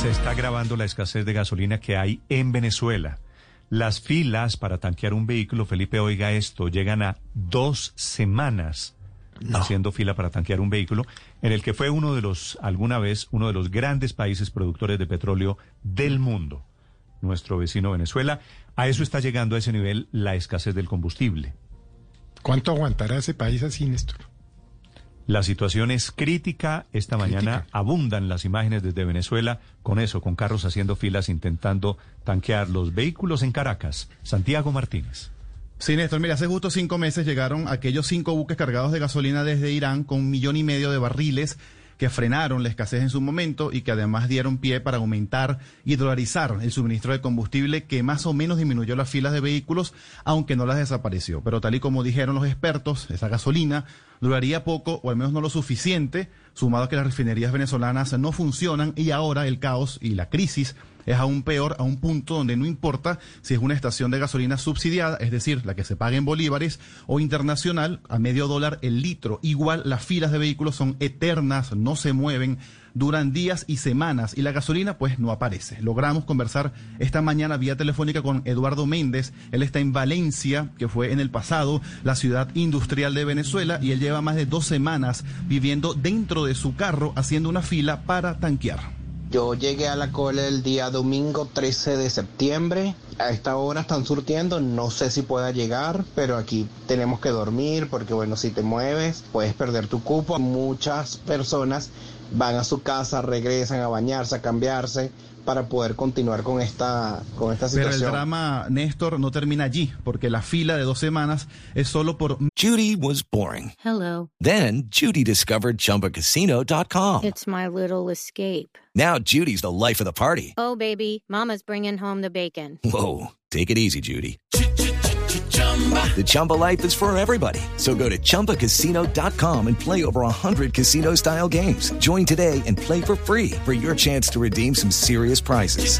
Se está agravando la escasez de gasolina que hay en Venezuela. Las filas para tanquear un vehículo, Felipe, oiga esto, llegan a dos semanas haciendo fila para tanquear un vehículo, en el que fue uno de los, alguna vez, uno de los grandes países productores de petróleo del mundo, nuestro vecino Venezuela. A eso está llegando a ese nivel la escasez del combustible. ¿Cuánto aguantará ese país así, Néstor? La situación es crítica. Esta mañana abundan las imágenes desde Venezuela con eso, con carros haciendo filas intentando tanquear los vehículos en Caracas. Santiago Martínez. Sí, Néstor, mira, hace justo cinco meses llegaron aquellos cinco buques cargados de gasolina desde Irán con un millón y medio de barriles que frenaron la escasez en su momento y que además dieron pie para aumentar y dolarizar el suministro de combustible que más o menos disminuyó las filas de vehículos, aunque no las desapareció. Pero tal y como dijeron los expertos, esa gasolina duraría poco o al menos no lo suficiente, sumado a que las refinerías venezolanas no funcionan y ahora el caos y la crisis es aún peor a un punto donde no importa si es una estación de gasolina subsidiada, es decir, la que se paga en bolívares, o internacional, a medio dólar el litro. Igual las filas de vehículos son eternas, no se mueven, duran días y semanas y la gasolina pues no aparece. Logramos conversar esta mañana vía telefónica con Eduardo Méndez. Él está en Valencia, que fue en el pasado la ciudad industrial de Venezuela y él lleva más de dos semanas viviendo dentro de su carro haciendo una fila para tanquear. Yo llegué a la cola el día domingo 13 de septiembre. A esta hora están surtiendo, no sé si pueda llegar, pero aquí tenemos que dormir porque bueno, si te mueves puedes perder tu cupo. Muchas personas van a su casa, regresan a bañarse, a cambiarse para poder continuar con esta, con esta situación. Pero el drama, Néstor, no termina allí, porque la fila de dos semanas es solo por... Judy was boring. Hello. Then Judy discovered ChumbaCasino.com. It's my little escape. Now Judy's the life of the party. Oh, baby, Mama's bringing home the bacon. Whoa, take it easy, Judy. The Chumba life is for everybody. So go to ChumbaCasino.com and play over 100 casino style games. Join today and play for free for your chance to redeem some serious prizes.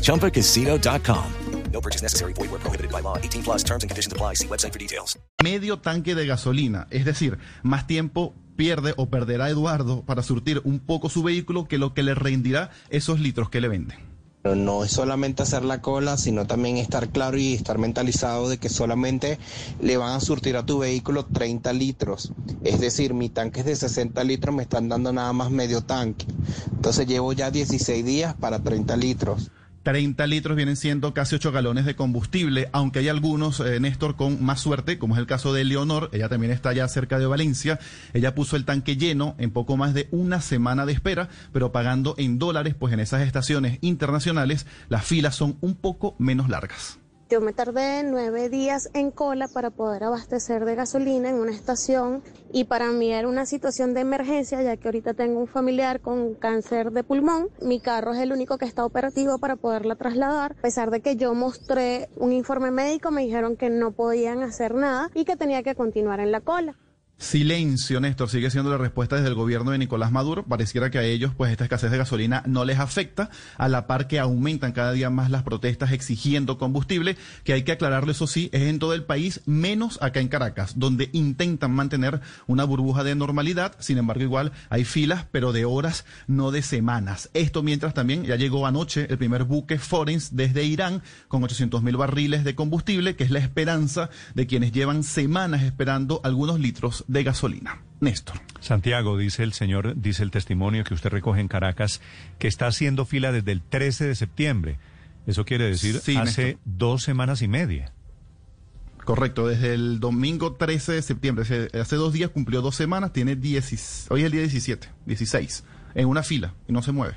ChumbaCasino.com. No purchase necessary. Void where prohibited by law. 18 plus terms and conditions apply. See website for details. Medio tanque de gasolina. Es decir, más tiempo pierde o perderá Eduardo para surtir un poco su vehículo que lo que le rendirá esos litros que le venden. Pero no es solamente hacer la cola, sino también estar claro y estar mentalizado de que solamente le van a surtir a tu vehículo 30 litros. Es decir, mi tanque es de 60 litros, me están dando nada más medio tanque. Entonces llevo ya 16 días para 30 litros. 30 litros vienen siendo casi 8 galones de combustible, aunque hay algunos, eh, Néstor, con más suerte, como es el caso de Leonor, ella también está ya cerca de Valencia, ella puso el tanque lleno en poco más de una semana de espera, pero pagando en dólares, pues en esas estaciones internacionales las filas son un poco menos largas. Yo me tardé nueve días en cola para poder abastecer de gasolina en una estación y para mí era una situación de emergencia ya que ahorita tengo un familiar con cáncer de pulmón. Mi carro es el único que está operativo para poderla trasladar. A pesar de que yo mostré un informe médico, me dijeron que no podían hacer nada y que tenía que continuar en la cola. Silencio, Néstor, sigue siendo la respuesta desde el gobierno de Nicolás Maduro. Pareciera que a ellos, pues, esta escasez de gasolina no les afecta, a la par que aumentan cada día más las protestas exigiendo combustible, que hay que aclararlo, eso sí, es en todo el país, menos acá en Caracas, donde intentan mantener una burbuja de normalidad. Sin embargo, igual hay filas, pero de horas, no de semanas. Esto mientras también ya llegó anoche el primer buque Forens desde Irán con 800 mil barriles de combustible, que es la esperanza de quienes llevan semanas esperando algunos litros de gasolina. Néstor. Santiago, dice el señor, dice el testimonio que usted recoge en Caracas, que está haciendo fila desde el 13 de septiembre. Eso quiere decir Sí, hace Néstor. dos semanas y media. Correcto, desde el domingo 13 de septiembre, hace, hace dos días cumplió dos semanas, tiene 10, hoy es el día 17, 16, en una fila y no se mueve.